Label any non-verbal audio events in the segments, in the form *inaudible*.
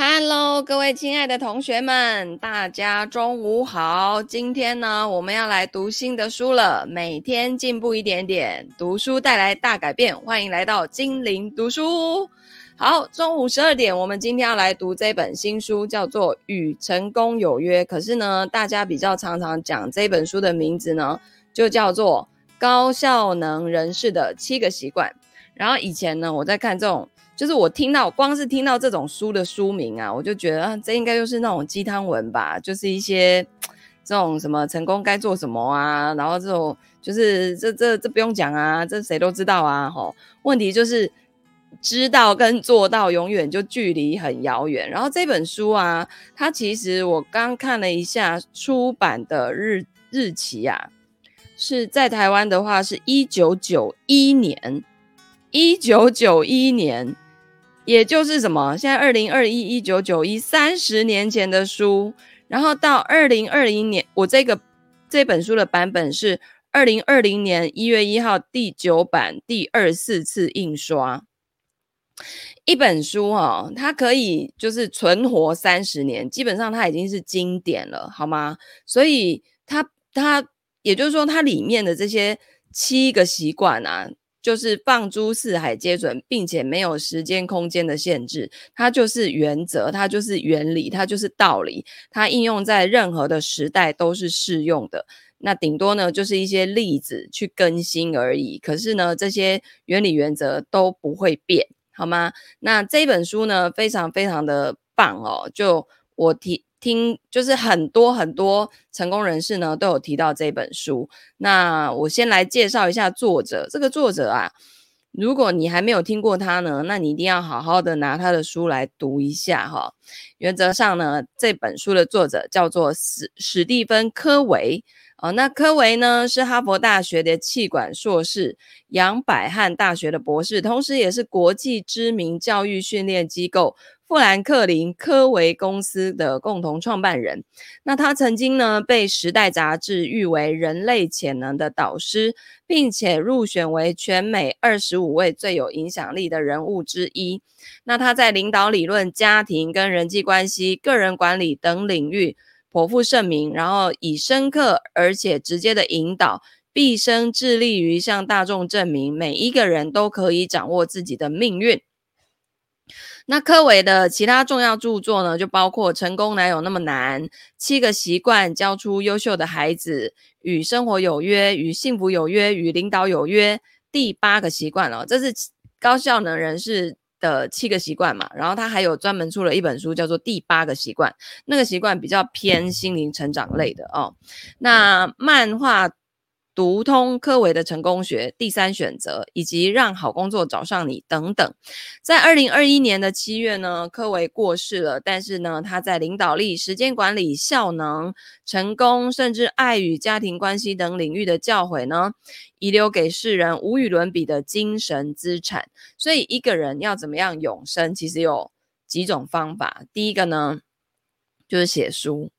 Hello，各位亲爱的同学们，大家中午好。今天呢，我们要来读新的书了。每天进步一点点，读书带来大改变。欢迎来到精灵读书。好，中午十二点，我们今天要来读这本新书，叫做《与成功有约》。可是呢，大家比较常常讲这本书的名字呢，就叫做《高效能人士的七个习惯》。然后以前呢，我在看这种。就是我听到，光是听到这种书的书名啊，我就觉得啊，这应该就是那种鸡汤文吧，就是一些这种什么成功该做什么啊，然后这种就是这这这不用讲啊，这谁都知道啊，吼。问题就是知道跟做到永远就距离很遥远。然后这本书啊，它其实我刚看了一下出版的日日期啊，是在台湾的话是一九九一年，一九九一年。也就是什么？现在二零二一一九九一三十年前的书，然后到二零二零年，我这个这本书的版本是二零二零年一月一号第九版第二四次印刷。一本书哦，它可以就是存活三十年，基本上它已经是经典了，好吗？所以它它也就是说，它里面的这些七个习惯啊。就是放诸四海皆准，并且没有时间空间的限制，它就是原则，它就是原理，它就是道理，它应用在任何的时代都是适用的。那顶多呢，就是一些例子去更新而已。可是呢，这些原理原则都不会变，好吗？那这本书呢，非常非常的棒哦。就我提。听，就是很多很多成功人士呢都有提到这本书。那我先来介绍一下作者。这个作者啊，如果你还没有听过他呢，那你一定要好好的拿他的书来读一下哈。原则上呢，这本书的作者叫做史史蒂芬科维。哦，那柯维呢是哈佛大学的企管硕士，杨百翰大学的博士，同时也是国际知名教育训练机构。富兰克林科维公司的共同创办人，那他曾经呢被《时代》杂志誉为人类潜能的导师，并且入选为全美二十五位最有影响力的人物之一。那他在领导理论、家庭跟人际关系、个人管理等领域颇负盛名，然后以深刻而且直接的引导，毕生致力于向大众证明每一个人都可以掌握自己的命运。那柯维的其他重要著作呢，就包括《成功哪有那么难》、《七个习惯教出优秀的孩子》、《与生活有约》、《与幸福有约》、《与领导有约》、第八个习惯哦，这是高效能人士的七个习惯嘛。然后他还有专门出了一本书，叫做《第八个习惯》，那个习惯比较偏心灵成长类的哦。那漫画。读通柯维的成功学、第三选择，以及让好工作找上你等等。在二零二一年的七月呢，柯维过世了。但是呢，他在领导力、时间管理、效能、成功，甚至爱与家庭关系等领域的教诲呢，遗留给世人无与伦比的精神资产。所以，一个人要怎么样永生，其实有几种方法。第一个呢，就是写书，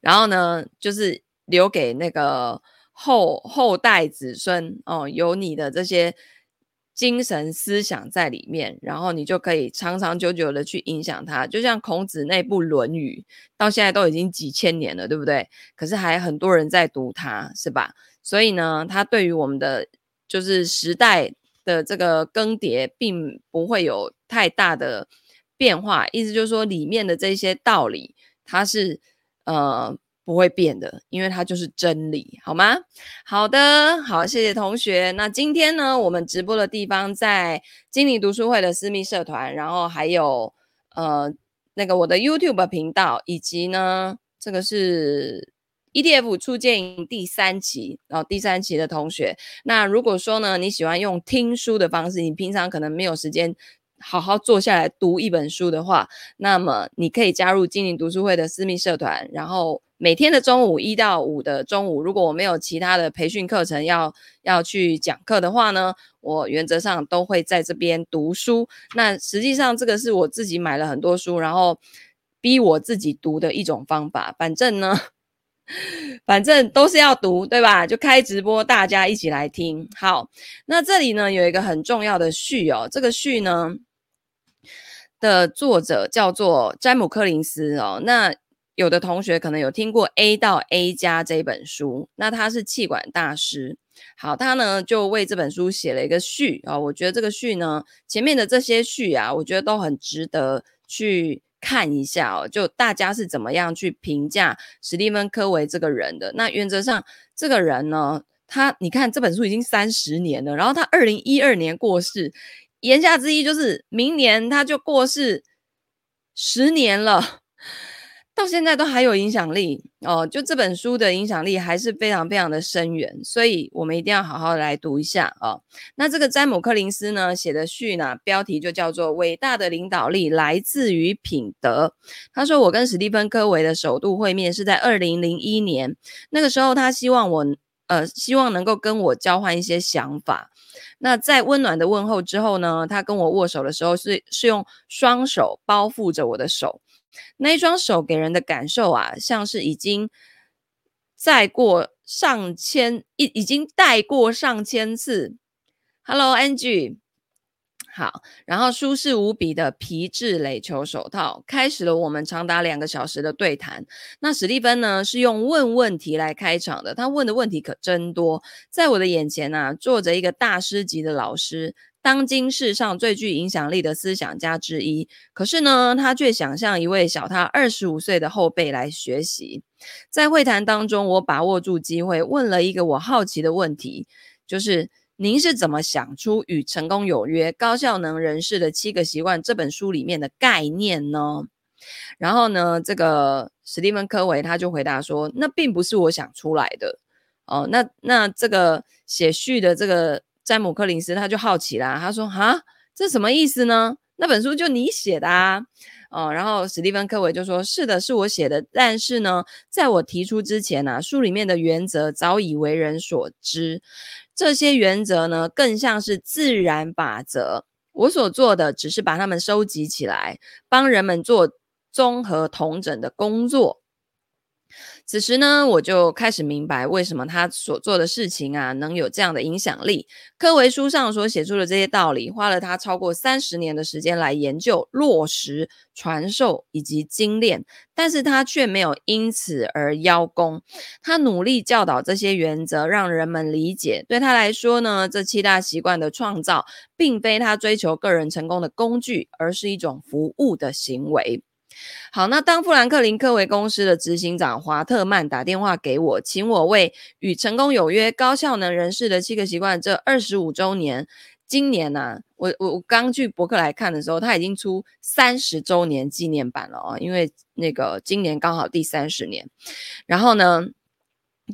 然后呢，就是留给那个。后后代子孙哦，有你的这些精神思想在里面，然后你就可以长长久久的去影响他。就像孔子那部《论语》，到现在都已经几千年了，对不对？可是还很多人在读它，是吧？所以呢，它对于我们的就是时代的这个更迭，并不会有太大的变化。意思就是说，里面的这些道理，它是呃。不会变的，因为它就是真理，好吗？好的，好，谢谢同学。那今天呢，我们直播的地方在精灵读书会的私密社团，然后还有呃那个我的 YouTube 频道，以及呢这个是 ETF 初见营第三期，然后第三期的同学。那如果说呢你喜欢用听书的方式，你平常可能没有时间。好好坐下来读一本书的话，那么你可以加入精灵读书会的私密社团，然后每天的中午一到五的中午，如果我没有其他的培训课程要要去讲课的话呢，我原则上都会在这边读书。那实际上这个是我自己买了很多书，然后逼我自己读的一种方法。反正呢，*laughs* 反正都是要读，对吧？就开直播，大家一起来听。好，那这里呢有一个很重要的序哦，这个序呢。的作者叫做詹姆柯林斯哦。那有的同学可能有听过《A 到 A 加》这本书，那他是气管大师。好，他呢就为这本书写了一个序啊、哦。我觉得这个序呢，前面的这些序啊，我觉得都很值得去看一下哦。就大家是怎么样去评价史蒂芬·科维这个人的？那原则上，这个人呢，他你看这本书已经三十年了，然后他二零一二年过世，言下之意就是明年他就过世十年了。到现在都还有影响力哦，就这本书的影响力还是非常非常的深远，所以我们一定要好好的来读一下哦。那这个詹姆·柯林斯呢写的序呢，标题就叫做《伟大的领导力来自于品德》。他说，我跟史蒂芬·科维的首度会面是在二零零一年，那个时候他希望我呃希望能够跟我交换一些想法。那在温暖的问候之后呢，他跟我握手的时候是是用双手包覆着我的手。那一双手给人的感受啊，像是已经再过上千，已已经戴过上千次。Hello，Angie。好，然后舒适无比的皮质垒球手套，开始了我们长达两个小时的对谈。那史蒂芬呢，是用问问题来开场的，他问的问题可真多。在我的眼前啊，坐着一个大师级的老师。当今世上最具影响力的思想家之一，可是呢，他却想向一位小他二十五岁的后辈来学习。在会谈当中，我把握住机会，问了一个我好奇的问题，就是您是怎么想出《与成功有约：高效能人士的七个习惯》这本书里面的概念呢？然后呢，这个史蒂芬·科维他就回答说：“那并不是我想出来的。”哦，那那这个写序的这个。詹姆·柯林斯他就好奇啦，他说：“哈，这什么意思呢？那本书就你写的啊？”哦，然后史蒂芬·科维就说：“是的，是我写的。但是呢，在我提出之前呢、啊，书里面的原则早已为人所知。这些原则呢，更像是自然法则。我所做的只是把它们收集起来，帮人们做综合统整的工作。”此时呢，我就开始明白为什么他所做的事情啊，能有这样的影响力。科维书上所写出的这些道理，花了他超过三十年的时间来研究、落实、传授以及精炼，但是他却没有因此而邀功。他努力教导这些原则，让人们理解。对他来说呢，这七大习惯的创造，并非他追求个人成功的工具，而是一种服务的行为。好，那当富兰克林科维公司的执行长华特曼打电话给我，请我为与成功有约高效能人士的七个习惯这二十五周年，今年呢、我我我刚去博客来看的时候，他已经出三十周年纪念版了哦，因为那个今年刚好第三十年，然后呢，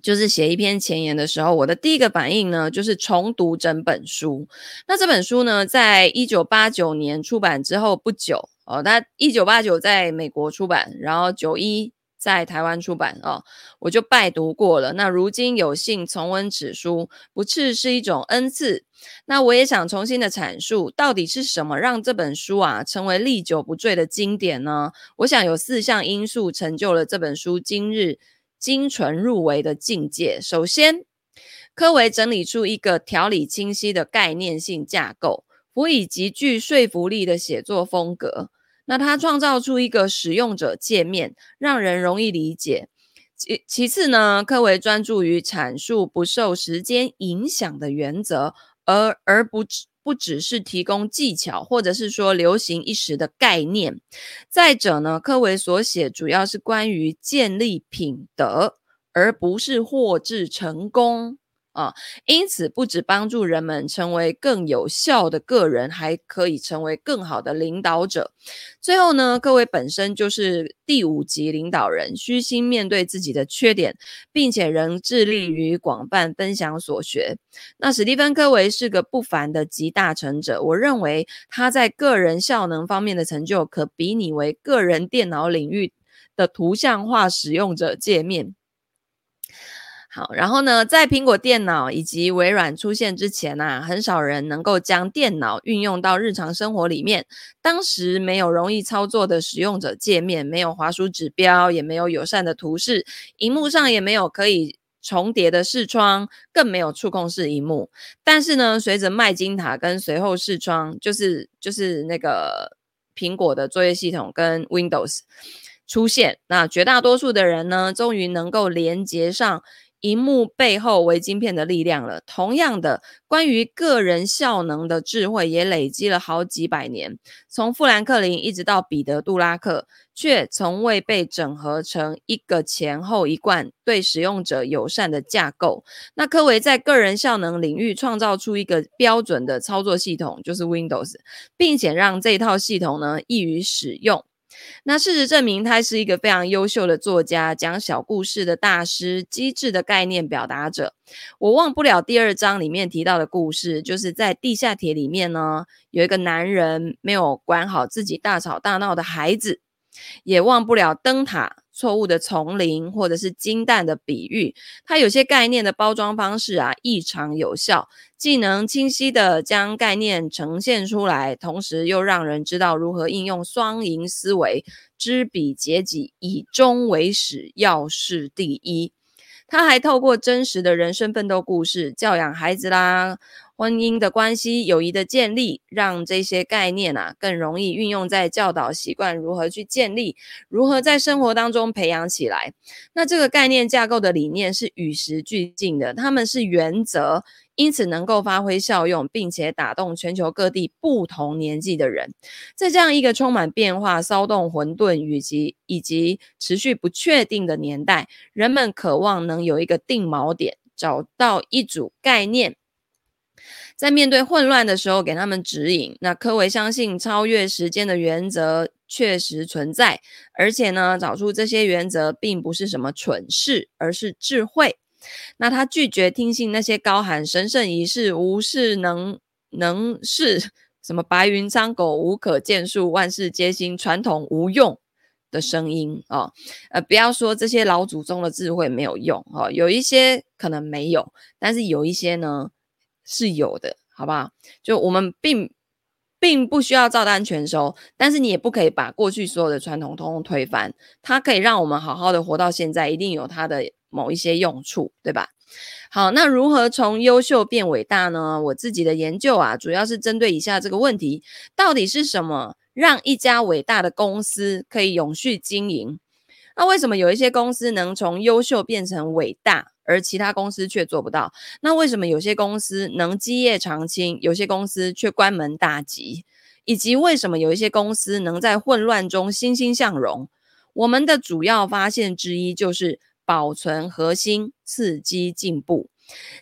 就是写一篇前言的时候，我的第一个反应呢，就是重读整本书。那这本书呢，在一九八九年出版之后不久，哦，它一九八九在美国出版，然后九一在台湾出版，哦，我就拜读过了。那如今有幸重温此书，不啻是一种恩赐。那我也想重新的阐述，到底是什么让这本书啊成为历久不坠的经典呢？我想有四项因素成就了这本书今日。精纯入微的境界。首先，科维整理出一个条理清晰的概念性架构，辅以极具说服力的写作风格。那他创造出一个使用者界面，让人容易理解。其其次呢，科维专注于阐述不受时间影响的原则，而而不。不只是提供技巧，或者是说流行一时的概念。再者呢，柯维所写主要是关于建立品德，而不是获致成功。啊，因此不只帮助人们成为更有效的个人，还可以成为更好的领导者。最后呢，各位本身就是第五级领导人，虚心面对自己的缺点，并且仍致力于广泛分享所学。那史蒂芬·科维是个不凡的集大成者，我认为他在个人效能方面的成就，可比拟为个人电脑领域的图像化使用者界面。好，然后呢，在苹果电脑以及微软出现之前啊，很少人能够将电脑运用到日常生活里面。当时没有容易操作的使用者界面，没有滑鼠指标，也没有友善的图示，荧幕上也没有可以重叠的视窗，更没有触控式荧幕。但是呢，随着麦金塔跟随后视窗，就是就是那个。苹果的作业系统跟 Windows 出现。那绝大多数的人呢，终于能够连接上。荧幕背后为晶片的力量了。同样的，关于个人效能的智慧也累积了好几百年，从富兰克林一直到彼得·杜拉克，却从未被整合成一个前后一贯、对使用者友善的架构。那科维在个人效能领域创造出一个标准的操作系统，就是 Windows，并且让这套系统呢易于使用。那事实证明，他是一个非常优秀的作家，讲小故事的大师，机智的概念表达者。我忘不了第二章里面提到的故事，就是在地下铁里面呢，有一个男人没有管好自己大吵大闹的孩子，也忘不了灯塔。错误的丛林，或者是金蛋的比喻，它有些概念的包装方式啊，异常有效，既能清晰地将概念呈现出来，同时又让人知道如何应用双赢思维，知彼解己，以终为始，要事第一。他还透过真实的人生奋斗故事，教养孩子啦。婚姻的关系、友谊的建立，让这些概念啊更容易运用在教导习惯如何去建立，如何在生活当中培养起来。那这个概念架构的理念是与时俱进的，他们是原则，因此能够发挥效用，并且打动全球各地不同年纪的人。在这样一个充满变化、骚动、混沌以及以及持续不确定的年代，人们渴望能有一个定锚点，找到一组概念。在面对混乱的时候，给他们指引。那科维相信超越时间的原则确实存在，而且呢，找出这些原则并不是什么蠢事，而是智慧。那他拒绝听信那些高喊神圣仪式、无事能能事、什么白云苍狗、无可建树、万事皆新、传统无用的声音、哦。呃，不要说这些老祖宗的智慧没有用哦，有一些可能没有，但是有一些呢。是有的，好不好？就我们并并不需要照单全收，但是你也不可以把过去所有的传统统统推翻。它可以让我们好好的活到现在，一定有它的某一些用处，对吧？好，那如何从优秀变伟大呢？我自己的研究啊，主要是针对以下这个问题：到底是什么让一家伟大的公司可以永续经营？那为什么有一些公司能从优秀变成伟大？而其他公司却做不到，那为什么有些公司能基业长青，有些公司却关门大吉？以及为什么有一些公司能在混乱中欣欣向荣？我们的主要发现之一就是保存核心，刺激进步。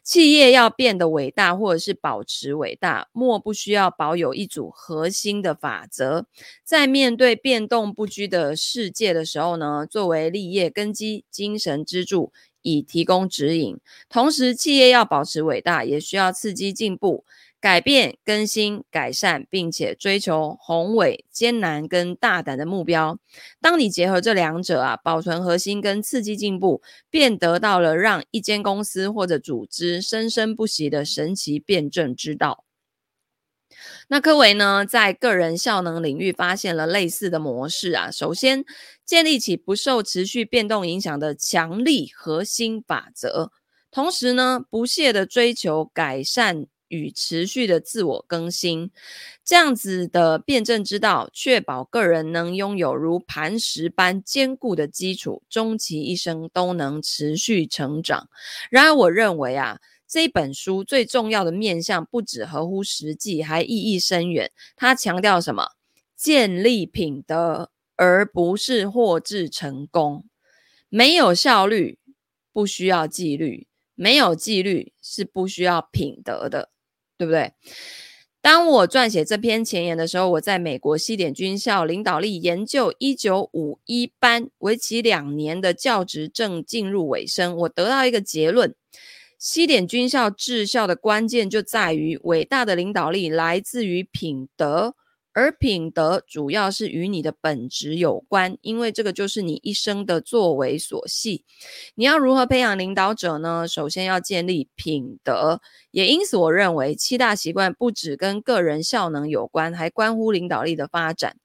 企业要变得伟大，或者是保持伟大，莫不需要保有一组核心的法则。在面对变动不居的世界的时候呢，作为立业根基、精神支柱。以提供指引，同时企业要保持伟大，也需要刺激进步、改变、更新、改善，并且追求宏伟、艰难跟大胆的目标。当你结合这两者啊，保存核心跟刺激进步，便得到了让一间公司或者组织生生不息的神奇辩证之道。那科维呢，在个人效能领域发现了类似的模式啊。首先，建立起不受持续变动影响的强力核心法则，同时呢，不懈地追求改善与持续的自我更新。这样子的辩证之道，确保个人能拥有如磐石般坚固的基础，终其一生都能持续成长。然而，我认为啊。这本书最重要的面向不只合乎实际，还意义深远。它强调什么？建立品德，而不是获致成功。没有效率，不需要纪律；没有纪律，是不需要品德的，对不对？当我撰写这篇前言的时候，我在美国西点军校领导力研究一九五一班，为期两年的教职正进入尾声。我得到一个结论。西点军校治校的关键就在于，伟大的领导力来自于品德，而品德主要是与你的本质有关，因为这个就是你一生的作为所系。你要如何培养领导者呢？首先要建立品德，也因此我认为七大习惯不只跟个人效能有关，还关乎领导力的发展。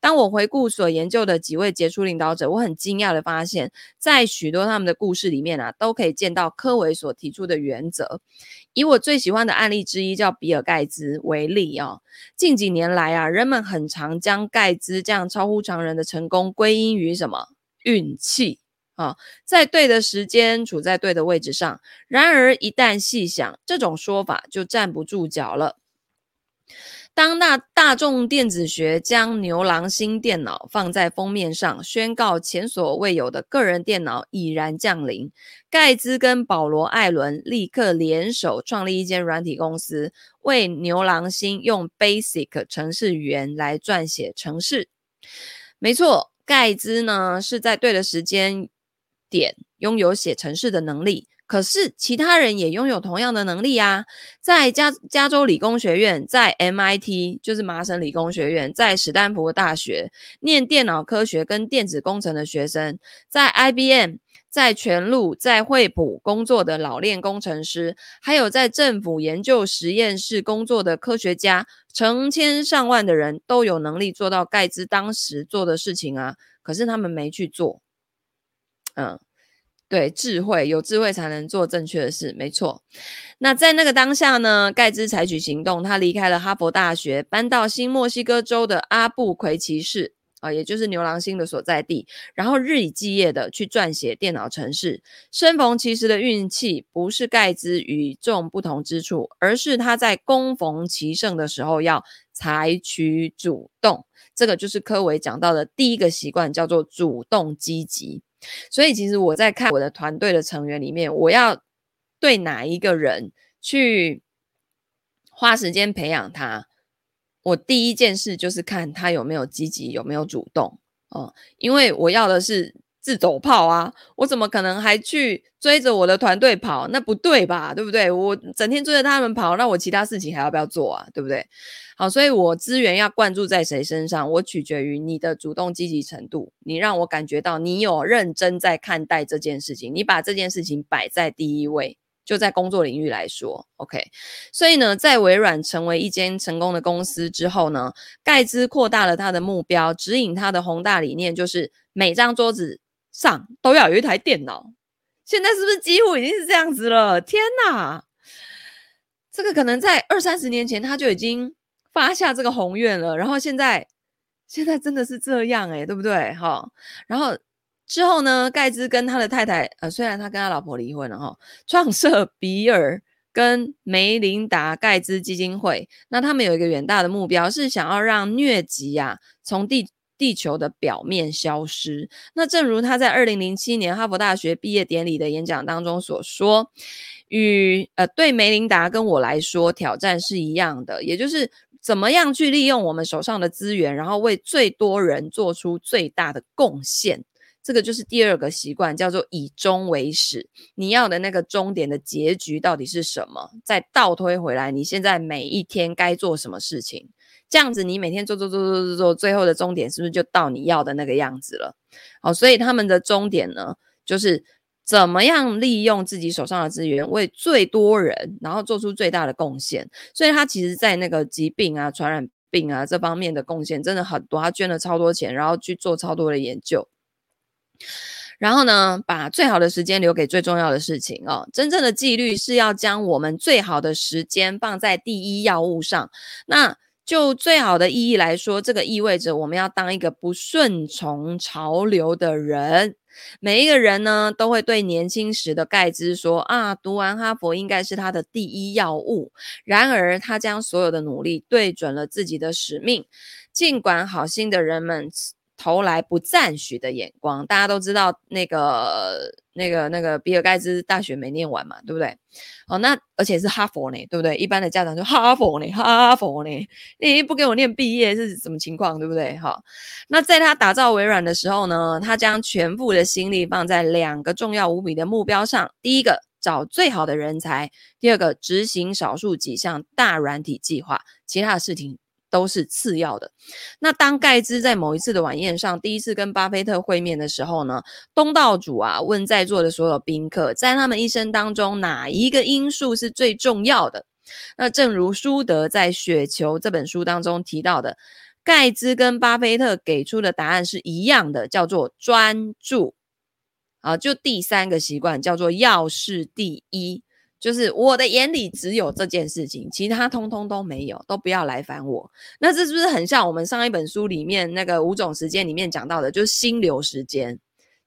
当我回顾所研究的几位杰出领导者，我很惊讶的发现，在许多他们的故事里面啊，都可以见到科维所提出的原则。以我最喜欢的案例之一叫比尔盖茨为例、哦，近几年来啊，人们很常将盖茨这样超乎常人的成功归因于什么？运气啊，在对的时间处在对的位置上。然而一旦细想，这种说法就站不住脚了。当那大众电子学将牛郎星电脑放在封面上，宣告前所未有的个人电脑已然降临，盖茨跟保罗·艾伦立刻联手创立一间软体公司，为牛郎星用 Basic 程式语言来撰写程式。没错，盖茨呢是在对的时间点拥有写程式的能力。可是其他人也拥有同样的能力啊，在加加州理工学院，在 MIT 就是麻省理工学院，在史丹福大学念电脑科学跟电子工程的学生，在 IBM、在全路、在惠普工作的老练工程师，还有在政府研究实验室工作的科学家，成千上万的人都有能力做到盖茨当时做的事情啊，可是他们没去做，嗯。对，智慧，有智慧才能做正确的事，没错。那在那个当下呢，盖茨采取行动，他离开了哈佛大学，搬到新墨西哥州的阿布奎奇市啊，也就是牛郎星的所在地，然后日以继夜的去撰写电脑程式。生逢其时的运气，不是盖茨与众不同之处，而是他在恭逢其盛的时候要采取主动。这个就是科维讲到的第一个习惯，叫做主动积极。所以，其实我在看我的团队的成员里面，我要对哪一个人去花时间培养他，我第一件事就是看他有没有积极，有没有主动哦，因为我要的是自走炮啊，我怎么可能还去追着我的团队跑？那不对吧？对不对？我整天追着他们跑，那我其他事情还要不要做啊？对不对？好，所以我资源要灌注在谁身上，我取决于你的主动积极程度。你让我感觉到你有认真在看待这件事情，你把这件事情摆在第一位。就在工作领域来说，OK。所以呢，在微软成为一间成功的公司之后呢，盖茨扩大了他的目标，指引他的宏大理念，就是每张桌子上都要有一台电脑。现在是不是几乎已经是这样子了？天哪，这个可能在二三十年前他就已经。发下这个宏愿了，然后现在现在真的是这样诶，对不对？哈，然后之后呢，盖茨跟他的太太，呃，虽然他跟他老婆离婚了哈，创设比尔跟梅琳达盖茨基金会。那他们有一个远大的目标，是想要让疟疾啊从地地球的表面消失。那正如他在二零零七年哈佛大学毕业典礼的演讲当中所说，与呃对梅琳达跟我来说，挑战是一样的，也就是。怎么样去利用我们手上的资源，然后为最多人做出最大的贡献？这个就是第二个习惯，叫做以终为始。你要的那个终点的结局到底是什么？再倒推回来，你现在每一天该做什么事情？这样子，你每天做做做做做做，最后的终点是不是就到你要的那个样子了？好，所以他们的终点呢，就是。怎么样利用自己手上的资源，为最多人，然后做出最大的贡献？所以他其实，在那个疾病啊、传染病啊这方面的贡献真的很多。他捐了超多钱，然后去做超多的研究。然后呢，把最好的时间留给最重要的事情哦。真正的纪律是要将我们最好的时间放在第一要务上。那就最好的意义来说，这个意味着我们要当一个不顺从潮流的人。每一个人呢，都会对年轻时的盖茨说：“啊，读完哈佛应该是他的第一要务。”然而，他将所有的努力对准了自己的使命，尽管好心的人们。投来不赞许的眼光，大家都知道那个、那个、那个比尔盖茨大学没念完嘛，对不对？哦，那而且是哈佛呢，对不对？一般的家长就哈佛呢，哈佛呢，你不给我念毕业是什么情况，对不对？好，那在他打造微软的时候呢，他将全部的心力放在两个重要无比的目标上：第一个，找最好的人才；第二个，执行少数几项大软体计划，其他的事情。都是次要的。那当盖茨在某一次的晚宴上，第一次跟巴菲特会面的时候呢，东道主啊问在座的所有宾客，在他们一生当中哪一个因素是最重要的？那正如舒德在《雪球》这本书当中提到的，盖兹跟巴菲特给出的答案是一样的，叫做专注。啊，就第三个习惯叫做要事第一，就是我的眼里只有这件事情，其他通通都没有，都不要来烦我。那这是不是很像我们上一本书里面那个五种时间里面讲到的，就是心流时间，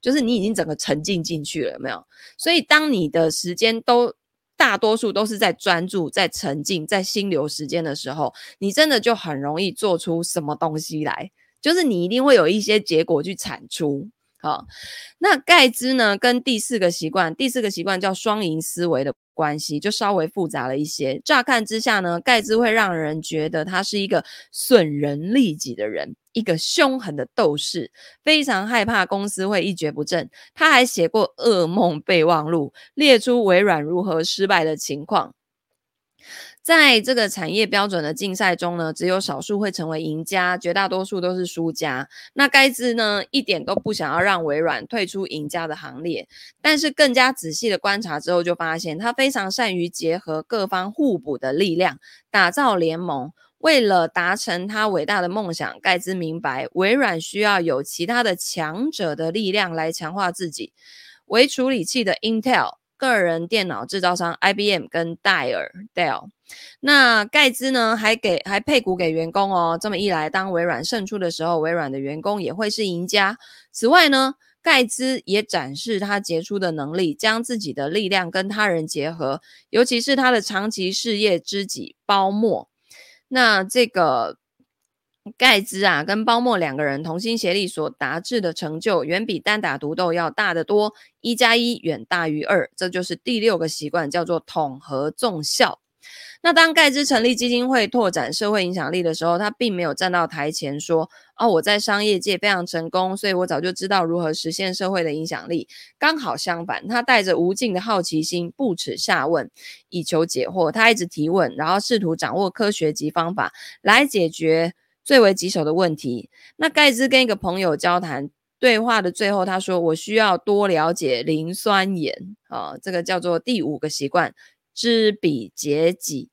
就是你已经整个沉浸进去了，有没有？所以当你的时间都大多数都是在专注、在沉浸、在心流时间的时候，你真的就很容易做出什么东西来，就是你一定会有一些结果去产出。好，那盖兹呢？跟第四个习惯，第四个习惯叫双赢思维的关系，就稍微复杂了一些。乍看之下呢，盖兹会让人觉得他是一个损人利己的人，一个凶狠的斗士，非常害怕公司会一蹶不振。他还写过噩梦备忘录，列出微软如何失败的情况。在这个产业标准的竞赛中呢，只有少数会成为赢家，绝大多数都是输家。那盖茨呢，一点都不想要让微软退出赢家的行列，但是更加仔细的观察之后，就发现他非常善于结合各方互补的力量，打造联盟。为了达成他伟大的梦想，盖茨明白微软需要有其他的强者的力量来强化自己。微处理器的 Intel。个人电脑制造商 IBM 跟戴尔 Dell，那盖兹呢还给还配股给员工哦。这么一来，当微软胜出的时候，微软的员工也会是赢家。此外呢，盖兹也展示他杰出的能力，将自己的力量跟他人结合，尤其是他的长期事业知己包默。那这个。盖兹啊，跟包默两个人同心协力所达至的成就，远比单打独斗要大得多。一加一远大于二，这就是第六个习惯，叫做统合综效。那当盖茨成立基金会，拓展社会影响力的时候，他并没有站到台前说：“哦，我在商业界非常成功，所以我早就知道如何实现社会的影响力。”刚好相反，他带着无尽的好奇心，不耻下问，以求解惑。他一直提问，然后试图掌握科学及方法来解决。最为棘手的问题。那盖茨跟一个朋友交谈对话的最后，他说：“我需要多了解磷酸盐啊，这个叫做第五个习惯，知彼解己。”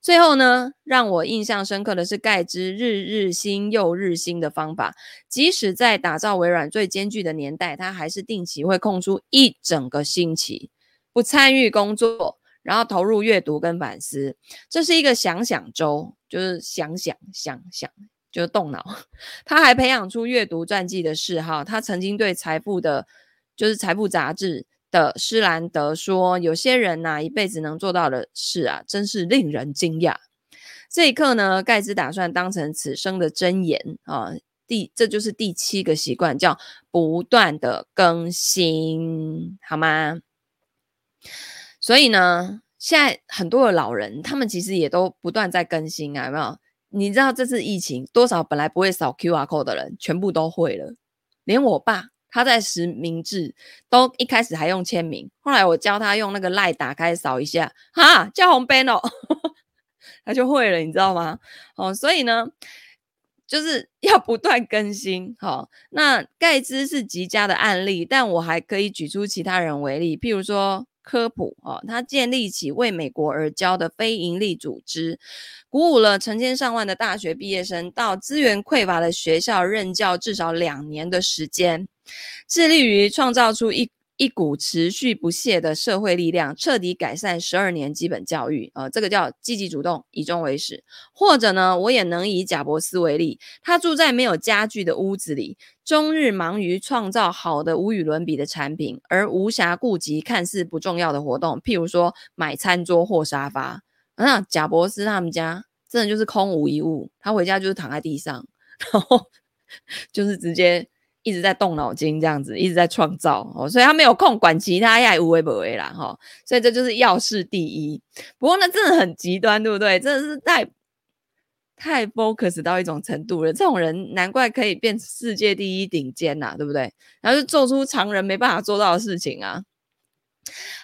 最后呢，让我印象深刻的是盖茨日日新又日新的方法，即使在打造微软最艰巨的年代，他还是定期会空出一整个星期不参与工作。然后投入阅读跟反思，这是一个想想周，就是想想想想，就是动脑。*laughs* 他还培养出阅读传记的嗜好。他曾经对财富的，就是财富杂志的施兰德说：“有些人呐、啊，一辈子能做到的事啊，真是令人惊讶。”这一刻呢，盖茨打算当成此生的箴言啊。第，这就是第七个习惯，叫不断的更新，好吗？所以呢，现在很多的老人，他们其实也都不断在更新啊，有没有？你知道这次疫情，多少本来不会扫 QR code 的人，全部都会了。连我爸，他在实名制都一开始还用签名，后来我教他用那个 LINE 打开扫一下，哈，叫红 ban 哦，*laughs* 他就会了，你知道吗？哦，所以呢，就是 *laughs* 要不断更新。好、哦，那盖兹是极佳的案例，但我还可以举出其他人为例，譬如说。科普哦，他建立起为美国而教的非营利组织，鼓舞了成千上万的大学毕业生到资源匮乏的学校任教至少两年的时间，致力于创造出一。一股持续不懈的社会力量，彻底改善十二年基本教育，呃，这个叫积极主动，以终为始。或者呢，我也能以贾伯斯为例，他住在没有家具的屋子里，终日忙于创造好的无与伦比的产品，而无暇顾及看似不重要的活动，譬如说买餐桌或沙发。那贾伯斯他们家真的就是空无一物，他回家就是躺在地上，然后 *laughs* 就是直接。一直在动脑筋，这样子一直在创造哦，所以他没有空管其他呀，无为不为啦哈，所以这就是要事第一。不过呢真的很极端，对不对？真的是太太 focus 到一种程度了。这种人难怪可以变世界第一顶尖呐，对不对？然后就做出常人没办法做到的事情啊。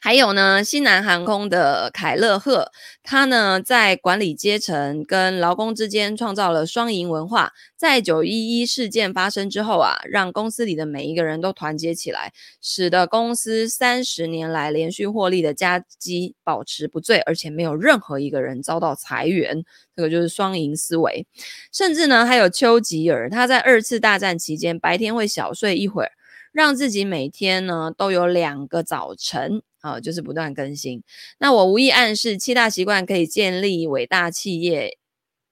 还有呢，西南航空的凯勒赫，他呢在管理阶层跟劳工之间创造了双赢文化。在九一一事件发生之后啊，让公司里的每一个人都团结起来，使得公司三十年来连续获利的佳绩保持不坠，而且没有任何一个人遭到裁员。这个就是双赢思维。甚至呢，还有丘吉尔，他在二次大战期间白天会小睡一会儿，让自己每天呢都有两个早晨。啊，就是不断更新。那我无意暗示七大习惯可以建立伟大企业，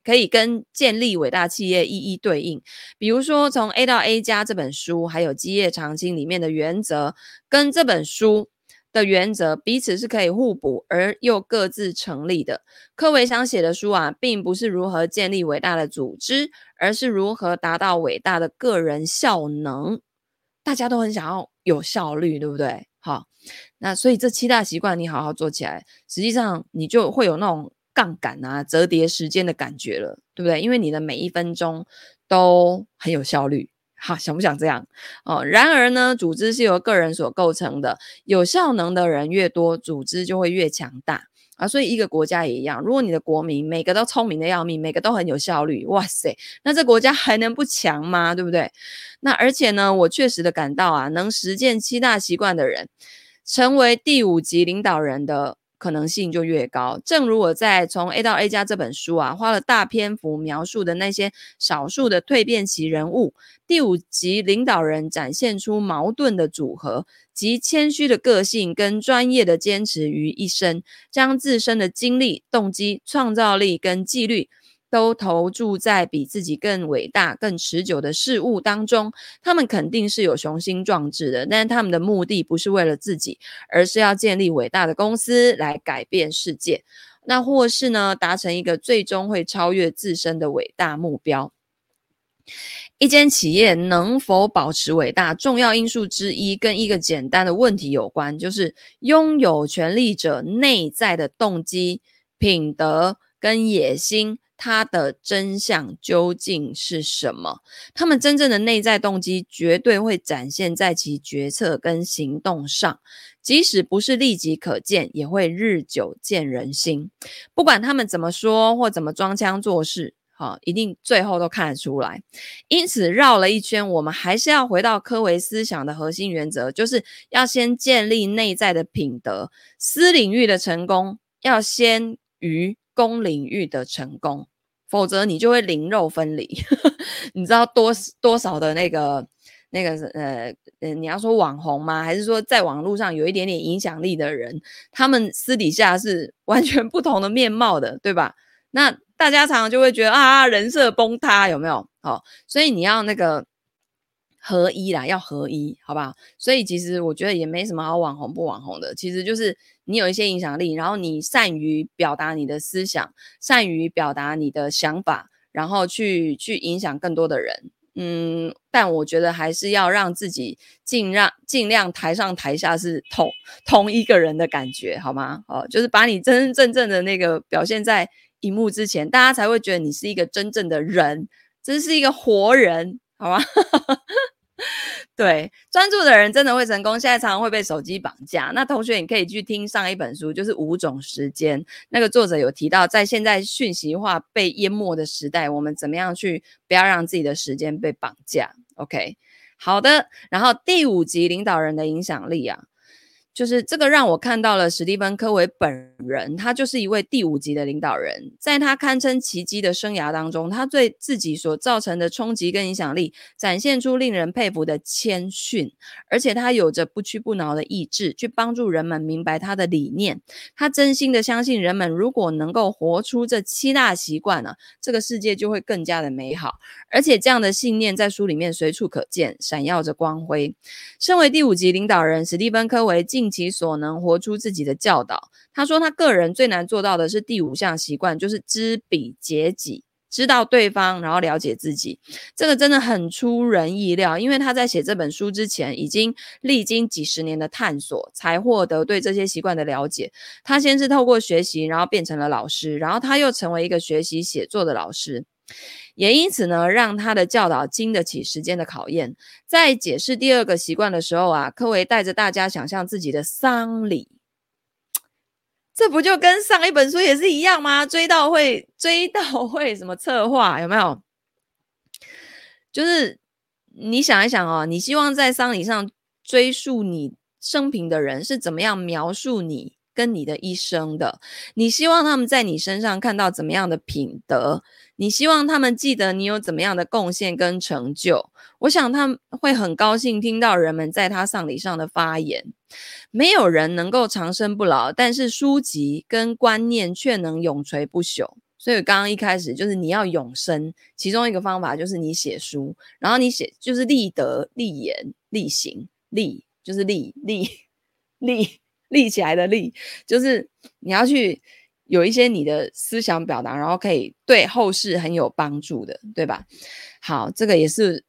可以跟建立伟大企业一一对应。比如说，从 A 到 A 加这本书，还有基业长青里面的原则，跟这本书的原则彼此是可以互补，而又各自成立的。柯维想写的书啊，并不是如何建立伟大的组织，而是如何达到伟大的个人效能。大家都很想要有效率，对不对？好。那所以这七大习惯你好好做起来，实际上你就会有那种杠杆啊、折叠时间的感觉了，对不对？因为你的每一分钟都很有效率。好，想不想这样？哦，然而呢，组织是由个人所构成的，有效能的人越多，组织就会越强大啊。所以一个国家也一样，如果你的国民每个都聪明的要命，每个都很有效率，哇塞，那这国家还能不强吗？对不对？那而且呢，我确实的感到啊，能实践七大习惯的人。成为第五级领导人的可能性就越高。正如我在《从 A 到 A 加》这本书啊，花了大篇幅描述的那些少数的蜕变期人物，第五级领导人展现出矛盾的组合，集谦虚的个性跟专业的坚持于一身，将自身的精力、动机、创造力跟纪律。都投注在比自己更伟大、更持久的事物当中，他们肯定是有雄心壮志的，但他们的目的不是为了自己，而是要建立伟大的公司来改变世界，那或是呢，达成一个最终会超越自身的伟大目标。一间企业能否保持伟大，重要因素之一跟一个简单的问题有关，就是拥有权力者内在的动机、品德跟野心。他的真相究竟是什么？他们真正的内在动机绝对会展现在其决策跟行动上，即使不是立即可见，也会日久见人心。不管他们怎么说或怎么装腔作势，好，一定最后都看得出来。因此绕了一圈，我们还是要回到科维思想的核心原则，就是要先建立内在的品德。私领域的成功要先于。公领域的成功，否则你就会灵肉分离。*laughs* 你知道多多少的那个那个呃呃，你要说网红吗？还是说在网络上有一点点影响力的人，他们私底下是 *laughs* 完全不同的面貌的，对吧？那大家常常就会觉得啊，人设崩塌，有没有？好，所以你要那个。合一啦，要合一，好不好？所以其实我觉得也没什么好网红不网红的，其实就是你有一些影响力，然后你善于表达你的思想，善于表达你的想法，然后去去影响更多的人。嗯，但我觉得还是要让自己尽让尽量台上台下是同同一个人的感觉，好吗？哦，就是把你真真正正的那个表现在荧幕之前，大家才会觉得你是一个真正的人，真是一个活人，好吗？*laughs* *laughs* 对，专注的人真的会成功。现在常常会被手机绑架。那同学，你可以去听上一本书，就是《五种时间》。那个作者有提到，在现在讯息化被淹没的时代，我们怎么样去不要让自己的时间被绑架？OK，好的。然后第五集领导人的影响力啊。就是这个让我看到了史蒂芬·科维本人，他就是一位第五级的领导人，在他堪称奇迹的生涯当中，他对自己所造成的冲击跟影响力，展现出令人佩服的谦逊，而且他有着不屈不挠的意志，去帮助人们明白他的理念。他真心的相信，人们如果能够活出这七大习惯呢，这个世界就会更加的美好。而且这样的信念在书里面随处可见，闪耀着光辉。身为第五级领导人，史蒂芬·科维尽其所能活出自己的教导。他说，他个人最难做到的是第五项习惯，就是知彼解己，知道对方，然后了解自己。这个真的很出人意料，因为他在写这本书之前，已经历经几十年的探索，才获得对这些习惯的了解。他先是透过学习，然后变成了老师，然后他又成为一个学习写作的老师。也因此呢，让他的教导经得起时间的考验。在解释第二个习惯的时候啊，柯维带着大家想象自己的丧礼，*tsk* 这不就跟上一本书也是一样吗？追悼会，追悼会什么策划有没有？就是你想一想哦，你希望在丧礼上追溯你生平的人是怎么样描述你跟你的一生的？你希望他们在你身上看到怎么样的品德？你希望他们记得你有怎么样的贡献跟成就？我想他们会很高兴听到人们在他丧礼上的发言。没有人能够长生不老，但是书籍跟观念却能永垂不朽。所以刚刚一开始就是你要永生，其中一个方法就是你写书，然后你写就是立德、立言、立行、立就是立立立立起来的立，就是你要去。有一些你的思想表达，然后可以对后世很有帮助的，对吧？好，这个也是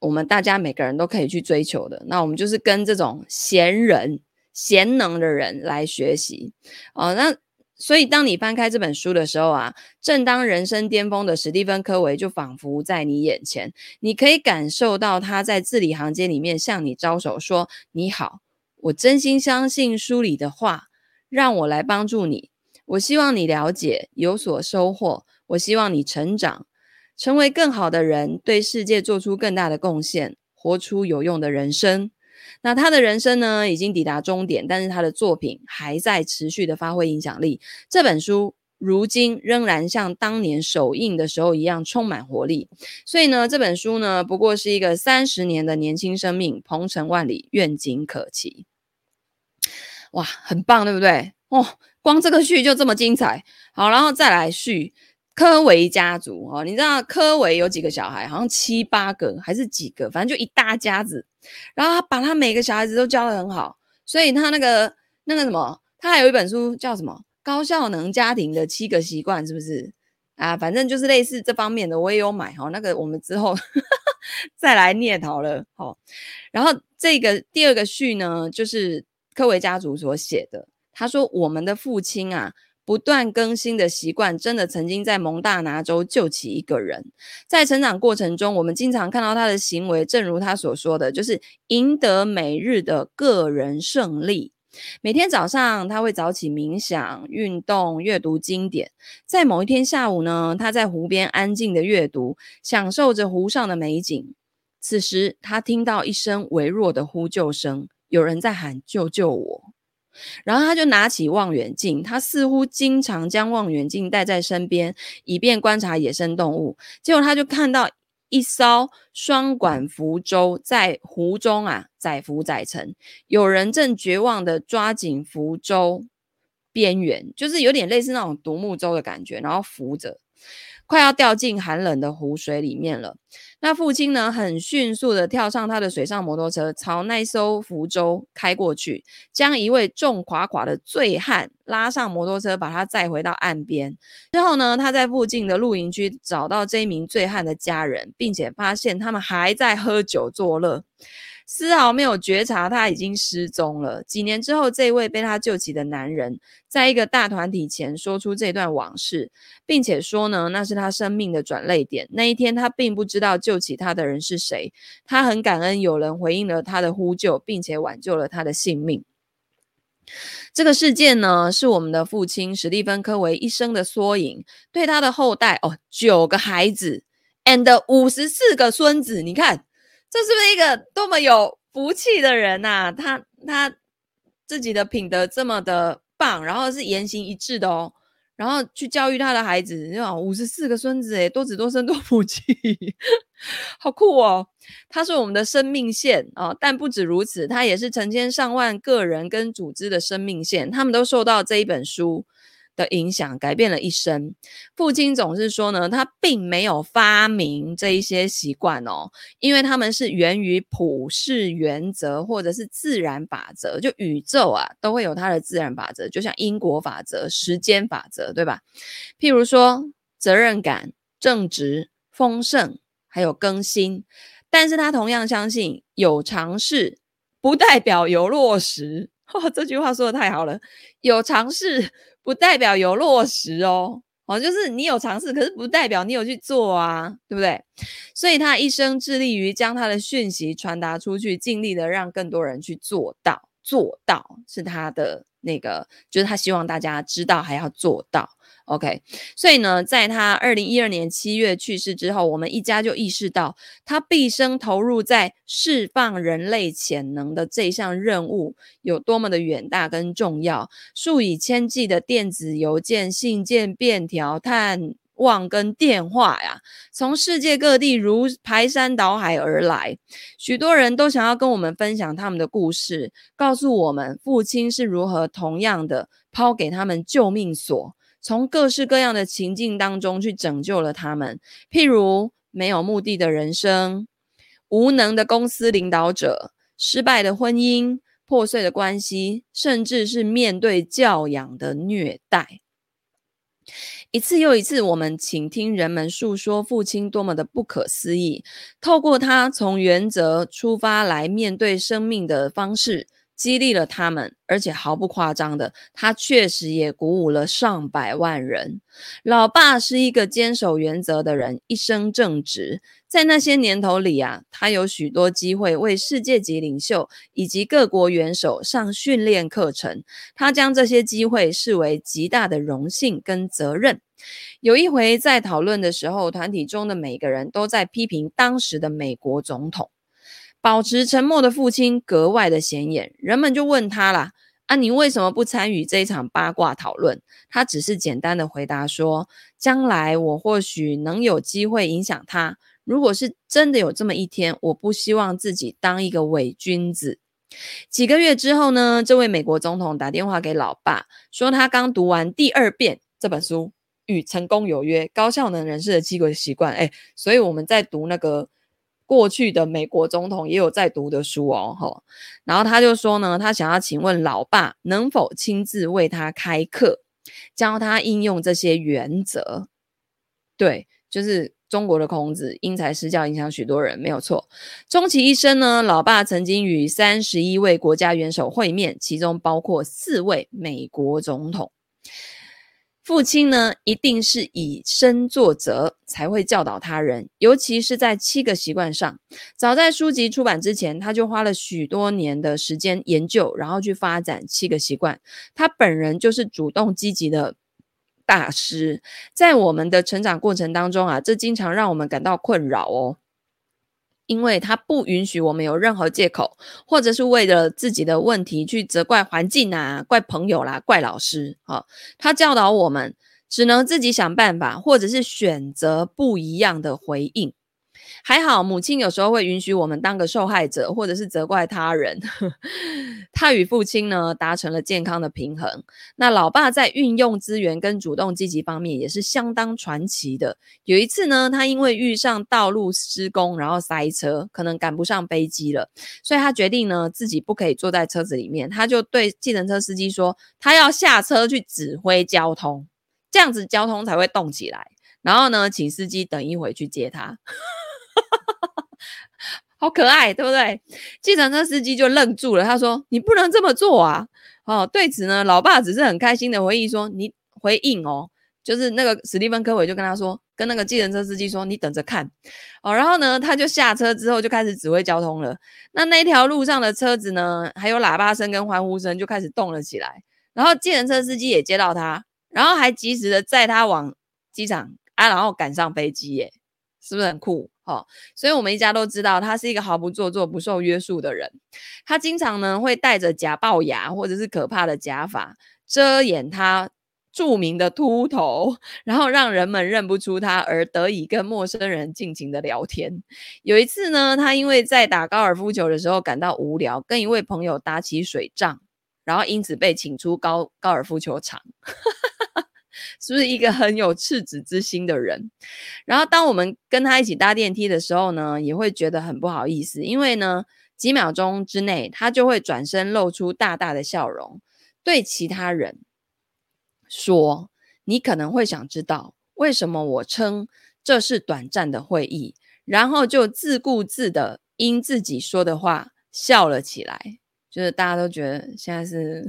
我们大家每个人都可以去追求的。那我们就是跟这种贤人、贤能的人来学习哦。那所以，当你翻开这本书的时候啊，正当人生巅峰的史蒂芬·柯维就仿佛在你眼前，你可以感受到他在字里行间里面向你招手说：“你好，我真心相信书里的话，让我来帮助你。”我希望你了解，有所收获。我希望你成长，成为更好的人，对世界做出更大的贡献，活出有用的人生。那他的人生呢，已经抵达终点，但是他的作品还在持续的发挥影响力。这本书如今仍然像当年首映的时候一样充满活力。所以呢，这本书呢，不过是一个三十年的年轻生命，鹏程万里，愿景可期。哇，很棒，对不对？哦。光这个序就这么精彩，好，然后再来序科维家族哦，你知道科维有几个小孩？好像七八个还是几个？反正就一大家子。然后他把他每个小孩子都教得很好，所以他那个那个什么，他还有一本书叫什么《高效能家庭的七个习惯》，是不是啊？反正就是类似这方面的，我也有买哈。那个我们之后 *laughs* 再来念好了，好。然后这个第二个序呢，就是科维家族所写的。他说：“我们的父亲啊，不断更新的习惯，真的曾经在蒙大拿州救起一个人。在成长过程中，我们经常看到他的行为，正如他所说的，就是赢得每日的个人胜利。每天早上，他会早起冥想、运动、阅读经典。在某一天下午呢，他在湖边安静的阅读，享受着湖上的美景。此时，他听到一声微弱的呼救声，有人在喊：‘救救我！’”然后他就拿起望远镜，他似乎经常将望远镜带在身边，以便观察野生动物。结果他就看到一艘双管浮舟在湖中啊载浮载沉，有人正绝望地抓紧浮舟边缘，就是有点类似那种独木舟的感觉，然后浮着。快要掉进寒冷的湖水里面了。那父亲呢，很迅速地跳上他的水上摩托车，朝那艘浮舟开过去，将一位重垮垮的醉汉拉上摩托车，把他载回到岸边。之后呢，他在附近的露营区找到这一名醉汉的家人，并且发现他们还在喝酒作乐。丝毫没有觉察他已经失踪了。几年之后，这位被他救起的男人，在一个大团体前说出这段往事，并且说呢，那是他生命的转捩点。那一天，他并不知道救起他的人是谁，他很感恩有人回应了他的呼救，并且挽救了他的性命。这个事件呢，是我们的父亲史蒂芬·科维一生的缩影。对他的后代哦，九个孩子，and 五十四个孙子，你看。这是不是一个多么有福气的人呐、啊？他他自己的品德这么的棒，然后是言行一致的哦，然后去教育他的孩子，你看五十四个孙子诶，多子多孙多福气，*laughs* 好酷哦！他是我们的生命线啊、哦，但不止如此，他也是成千上万个人跟组织的生命线，他们都受到这一本书的影响改变了一生。父亲总是说呢，他并没有发明这一些习惯哦，因为他们是源于普世原则或者是自然法则。就宇宙啊，都会有它的自然法则，就像因果法则、时间法则，对吧？譬如说责任感、正直、丰盛，还有更新。但是他同样相信，有尝试不代表有落实。哦，这句话说的太好了，有尝试。不代表有落实哦，哦，就是你有尝试，可是不代表你有去做啊，对不对？所以他一生致力于将他的讯息传达出去，尽力的让更多人去做到，做到是他的那个，就是他希望大家知道，还要做到。OK，所以呢，在他二零一二年七月去世之后，我们一家就意识到，他毕生投入在释放人类潜能的这项任务有多么的远大跟重要。数以千计的电子邮件、信件、便条、探望跟电话呀，从世界各地如排山倒海而来，许多人都想要跟我们分享他们的故事，告诉我们父亲是如何同样的抛给他们救命索。从各式各样的情境当中去拯救了他们，譬如没有目的的人生、无能的公司领导者、失败的婚姻、破碎的关系，甚至是面对教养的虐待。一次又一次，我们倾听人们诉说父亲多么的不可思议，透过他从原则出发来面对生命的方式。激励了他们，而且毫不夸张的，他确实也鼓舞了上百万人。老爸是一个坚守原则的人，一生正直。在那些年头里啊，他有许多机会为世界级领袖以及各国元首上训练课程。他将这些机会视为极大的荣幸跟责任。有一回在讨论的时候，团体中的每个人都在批评当时的美国总统。保持沉默的父亲格外的显眼，人们就问他啦：“啊，你为什么不参与这一场八卦讨论？”他只是简单的回答说：“将来我或许能有机会影响他。如果是真的有这么一天，我不希望自己当一个伪君子。”几个月之后呢，这位美国总统打电话给老爸，说他刚读完第二遍这本书《与成功有约：高效能人士的七个习惯》。哎，所以我们在读那个。过去的美国总统也有在读的书哦，吼，然后他就说呢，他想要请问老爸能否亲自为他开课，教他应用这些原则。对，就是中国的孔子，因材施教，影响许多人，没有错。终其一生呢，老爸曾经与三十一位国家元首会面，其中包括四位美国总统。父亲呢，一定是以身作则，才会教导他人，尤其是在七个习惯上。早在书籍出版之前，他就花了许多年的时间研究，然后去发展七个习惯。他本人就是主动积极的大师。在我们的成长过程当中啊，这经常让我们感到困扰哦。因为他不允许我们有任何借口，或者是为了自己的问题去责怪环境呐、怪朋友啦、怪老师。啊，他教导我们只能自己想办法，或者是选择不一样的回应。还好，母亲有时候会允许我们当个受害者，或者是责怪他人。*laughs* 他与父亲呢，达成了健康的平衡。那老爸在运用资源跟主动积极方面也是相当传奇的。有一次呢，他因为遇上道路施工，然后塞车，可能赶不上飞机了，所以他决定呢，自己不可以坐在车子里面。他就对计程车司机说，他要下车去指挥交通，这样子交通才会动起来。然后呢，请司机等一会去接他。*laughs* 好可爱，对不对？计程车司机就愣住了，他说：“你不能这么做啊！”哦，对此呢，老爸只是很开心的回忆说：“你回应哦，就是那个史蒂芬·科维就跟他说，跟那个计程车司机说，你等着看哦。”然后呢，他就下车之后就开始指挥交通了。那那条路上的车子呢，还有喇叭声跟欢呼声就开始动了起来。然后计程车司机也接到他，然后还及时的载他往机场啊，然后赶上飞机耶，是不是很酷？哦，所以我们一家都知道他是一个毫不做作、不受约束的人。他经常呢会戴着假龅牙或者是可怕的假发，遮掩他著名的秃头，然后让人们认不出他，而得以跟陌生人尽情的聊天。有一次呢，他因为在打高尔夫球的时候感到无聊，跟一位朋友打起水仗，然后因此被请出高高尔夫球场。是不是一个很有赤子之心的人？然后当我们跟他一起搭电梯的时候呢，也会觉得很不好意思，因为呢，几秒钟之内他就会转身露出大大的笑容，对其他人说：“你可能会想知道为什么我称这是短暂的会议。”然后就自顾自的因自己说的话笑了起来，就是大家都觉得现在是。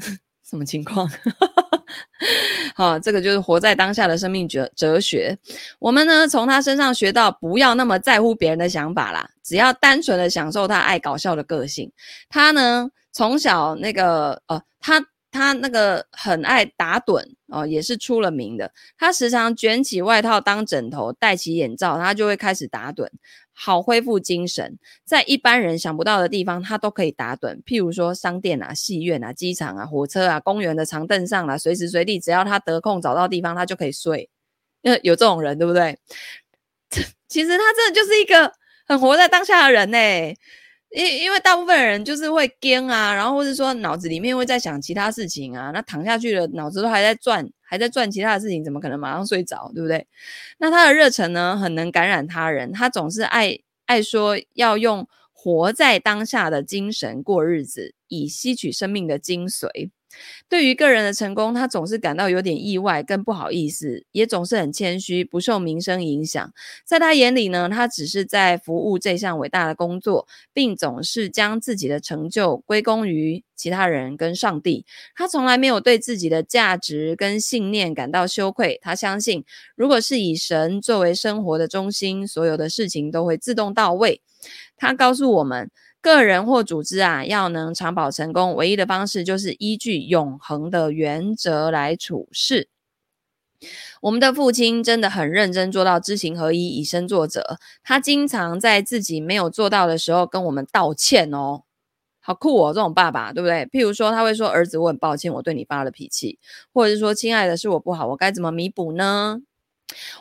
什么情况？*laughs* 好，这个就是活在当下的生命哲哲学。我们呢，从他身上学到不要那么在乎别人的想法啦，只要单纯的享受他爱搞笑的个性。他呢，从小那个呃，他他那个很爱打盹哦、也是出了名的。他时常卷起外套当枕头，戴起眼罩，他就会开始打盹。好恢复精神，在一般人想不到的地方，他都可以打盹。譬如说商店啊、戏院啊、机场啊、火车啊、公园的长凳上啊，随时随地，只要他得空找到地方，他就可以睡。因为有这种人，对不对？其实他真的就是一个很活在当下的人呢。因因为大部分人就是会惊啊，然后或是说脑子里面会在想其他事情啊，那躺下去了，脑子都还在转，还在赚其他的事情，怎么可能马上睡着，对不对？那他的热忱呢，很能感染他人，他总是爱爱说要用活在当下的精神过日子，以吸取生命的精髓。对于个人的成功，他总是感到有点意外，跟不好意思，也总是很谦虚，不受名声影响。在他眼里呢，他只是在服务这项伟大的工作，并总是将自己的成就归功于其他人跟上帝。他从来没有对自己的价值跟信念感到羞愧。他相信，如果是以神作为生活的中心，所有的事情都会自动到位。他告诉我们。个人或组织啊，要能长保成功，唯一的方式就是依据永恒的原则来处事。我们的父亲真的很认真做到知行合一，以身作则。他经常在自己没有做到的时候跟我们道歉哦，好酷哦，这种爸爸对不对？譬如说，他会说：“儿子，我很抱歉，我对你发了脾气。”或者是说：“亲爱的，是我不好，我该怎么弥补呢？”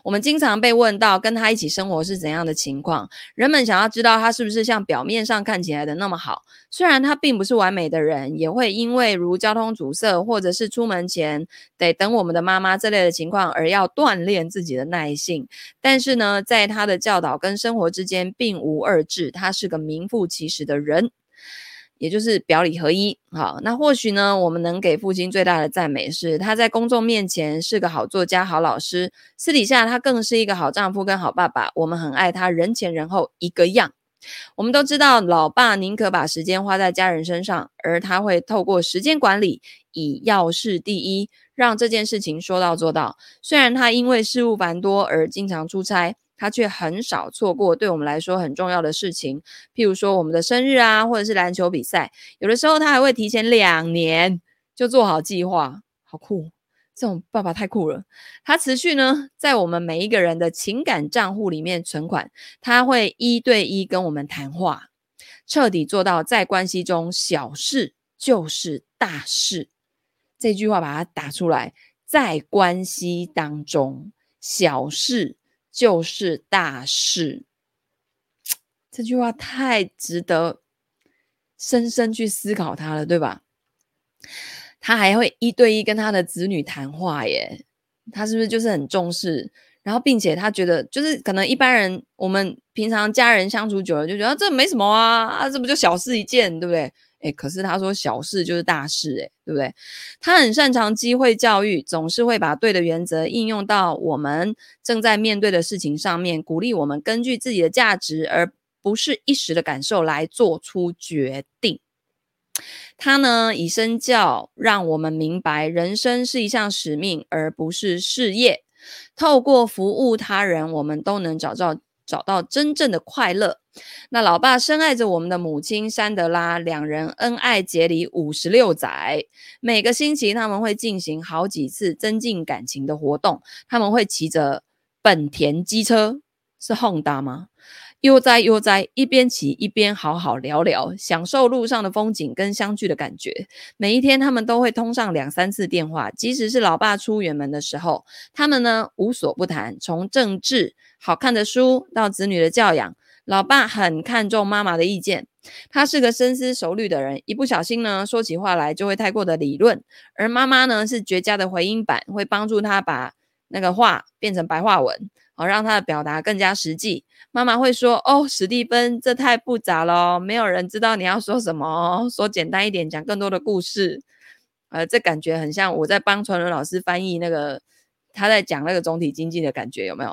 我们经常被问到跟他一起生活是怎样的情况，人们想要知道他是不是像表面上看起来的那么好。虽然他并不是完美的人，也会因为如交通阻塞，或者是出门前得等我们的妈妈这类的情况而要锻炼自己的耐性。但是呢，在他的教导跟生活之间并无二致，他是个名副其实的人。也就是表里合一，好，那或许呢，我们能给父亲最大的赞美是，他在公众面前是个好作家、好老师，私底下他更是一个好丈夫跟好爸爸。我们很爱他，人前人后一个样。我们都知道，老爸宁可把时间花在家人身上，而他会透过时间管理，以要事第一，让这件事情说到做到。虽然他因为事务繁多而经常出差。他却很少错过对我们来说很重要的事情，譬如说我们的生日啊，或者是篮球比赛。有的时候他还会提前两年就做好计划，好酷！这种爸爸太酷了。他持续呢，在我们每一个人的情感账户里面存款，他会一对一跟我们谈话，彻底做到在关系中小事就是大事。这句话把它打出来，在关系当中小事。就是大事，这句话太值得深深去思考它了，对吧？他还会一对一跟他的子女谈话耶，他是不是就是很重视？然后，并且他觉得，就是可能一般人我们平常家人相处久了，就觉得这没什么啊，啊，这不就小事一件，对不对？诶，可是他说小事就是大事，诶，对不对？他很擅长机会教育，总是会把对的原则应用到我们正在面对的事情上面，鼓励我们根据自己的价值，而不是一时的感受来做出决定。他呢，以身教让我们明白，人生是一项使命，而不是事业。透过服务他人，我们都能找到。找到真正的快乐。那老爸深爱着我们的母亲山德拉，两人恩爱结离五十六载。每个星期他们会进行好几次增进感情的活动。他们会骑着本田机车，是 Honda 吗？悠哉悠哉，一边骑一边好好聊聊，享受路上的风景跟相聚的感觉。每一天他们都会通上两三次电话，即使是老爸出远门的时候，他们呢无所不谈，从政治、好看的书到子女的教养。老爸很看重妈妈的意见，他是个深思熟虑的人，一不小心呢说起话来就会太过的理论，而妈妈呢是绝佳的回音板，会帮助他把那个话变成白话文。好，让他的表达更加实际。妈妈会说：“哦，史蒂芬，这太复杂了，没有人知道你要说什么。说简单一点，讲更多的故事。”呃，这感觉很像我在帮传伦老师翻译那个他在讲那个总体经济的感觉，有没有？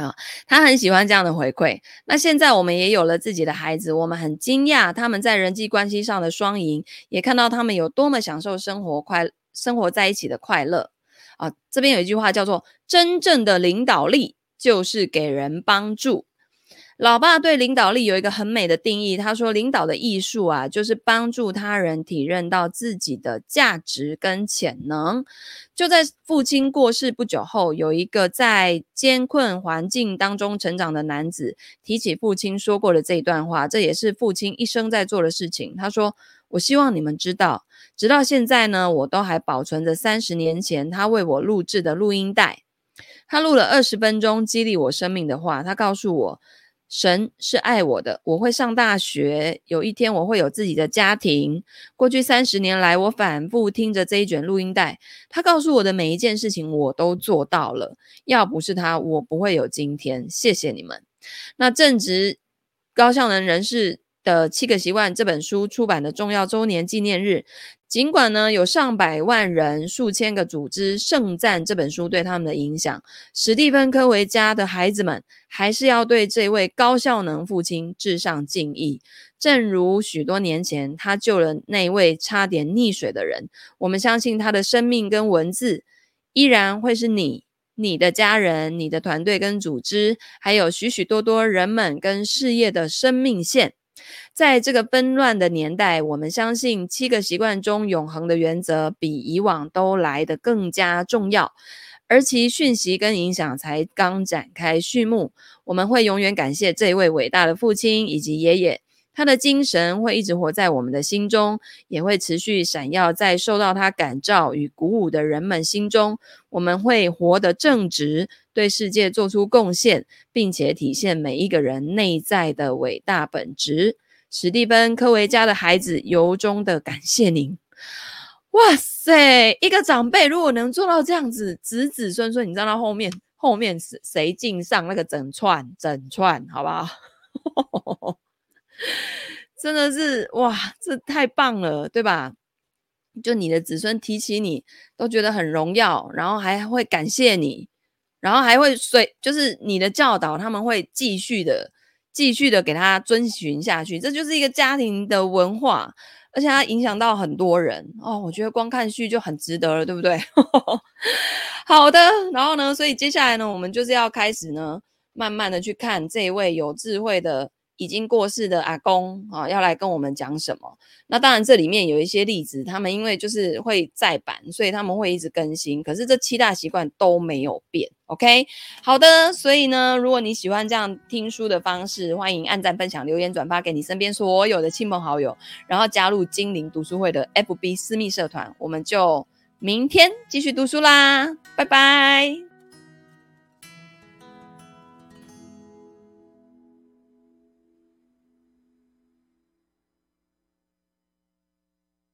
啊，他很喜欢这样的回馈。那现在我们也有了自己的孩子，我们很惊讶他们在人际关系上的双赢，也看到他们有多么享受生活快生活在一起的快乐。啊，这边有一句话叫做“真正的领导力就是给人帮助”。老爸对领导力有一个很美的定义，他说：“领导的艺术啊，就是帮助他人体认到自己的价值跟潜能。”就在父亲过世不久后，有一个在艰困环境当中成长的男子提起父亲说过的这一段话，这也是父亲一生在做的事情。他说：“我希望你们知道，直到现在呢，我都还保存着三十年前他为我录制的录音带。他录了二十分钟激励我生命的话，他告诉我。”神是爱我的，我会上大学，有一天我会有自己的家庭。过去三十年来，我反复听着这一卷录音带，他告诉我的每一件事情，我都做到了。要不是他，我不会有今天。谢谢你们。那正值高效能人士的七个习惯这本书出版的重要周年纪念日。尽管呢，有上百万人、数千个组织盛赞这本书对他们的影响，史蒂芬·科维家的孩子们还是要对这位高效能父亲致上敬意。正如许多年前他救了那位差点溺水的人，我们相信他的生命跟文字依然会是你、你的家人、你的团队跟组织，还有许许多多人们跟事业的生命线。在这个纷乱的年代，我们相信七个习惯中永恒的原则比以往都来得更加重要，而其讯息跟影响才刚展开序幕。我们会永远感谢这位伟大的父亲以及爷爷，他的精神会一直活在我们的心中，也会持续闪耀在受到他感召与鼓舞的人们心中。我们会活得正直，对世界做出贡献，并且体现每一个人内在的伟大本质。史蒂芬·科维家的孩子由衷的感谢您。哇塞，一个长辈如果能做到这样子，子子孙孙，你知道他后面后面是谁敬上那个整串整串，好不好？*laughs* 真的是哇，这太棒了，对吧？就你的子孙提起你，都觉得很荣耀，然后还会感谢你，然后还会随就是你的教导，他们会继续的。继续的给他遵循下去，这就是一个家庭的文化，而且它影响到很多人哦。我觉得光看序就很值得了，对不对？*laughs* 好的，然后呢，所以接下来呢，我们就是要开始呢，慢慢的去看这一位有智慧的。已经过世的阿公啊，要来跟我们讲什么？那当然，这里面有一些例子，他们因为就是会再版，所以他们会一直更新。可是这七大习惯都没有变。OK，好的。所以呢，如果你喜欢这样听书的方式，欢迎按赞、分享、留言、转发给你身边所有的亲朋好友，然后加入精灵读书会的 FB 私密社团。我们就明天继续读书啦，拜拜。